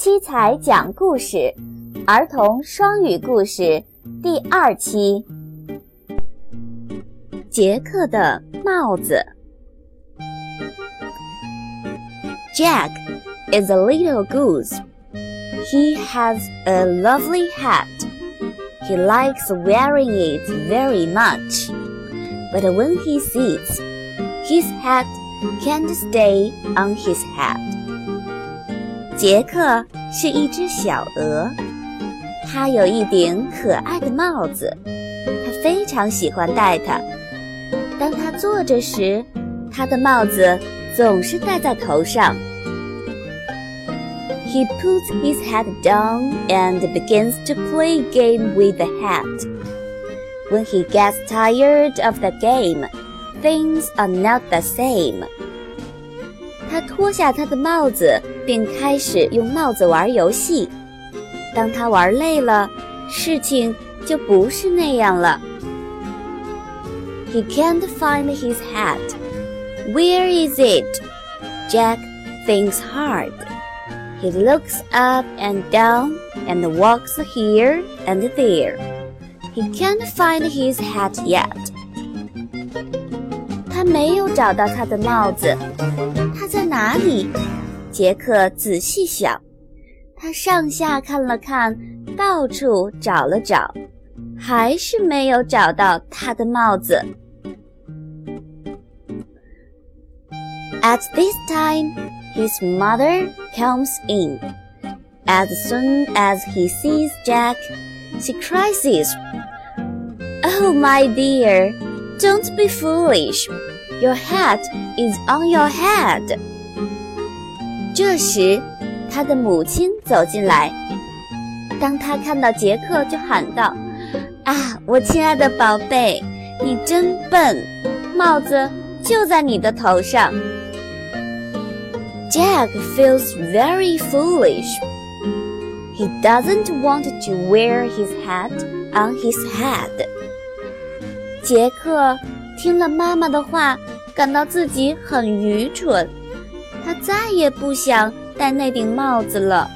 七彩讲故事，儿童双语故事第二期。杰克的帽子。Jack is a little goose. He has a lovely hat. He likes wearing it very much. But when he sits, his hat can't stay on his head. 杰克是一只小鹅，它有一顶可爱的帽子，他非常喜欢戴它。当他坐着时，他的帽子总是戴在头上。He puts his head down and begins to play game with the hat. When he gets tired of the game, things are not the same. 他脱下他的帽子，并开始用帽子玩游戏。当他玩累了，事情就不是那样了。He can't find his hat. Where is it? Jack thinks hard. He looks up and down and walks here and there. He can't find his hat yet. 他没有找到他的帽子，它 在哪里？杰克仔细想，他上下看了看，到处找了找，还是没有找到他的帽子。At this time, his mother comes in. As soon as he sees Jack, she cries, Oh, my dear, don't be foolish. Your hat is on your head. 这时，他的母亲走进来。当他看到杰克，就喊道：“啊，我亲爱的宝贝，你真笨，帽子就在你的头上。” Jack feels very foolish. He doesn't want to wear his hat on his head. 杰克听了妈妈的话，感到自己很愚蠢。他再也不想戴那顶帽子了。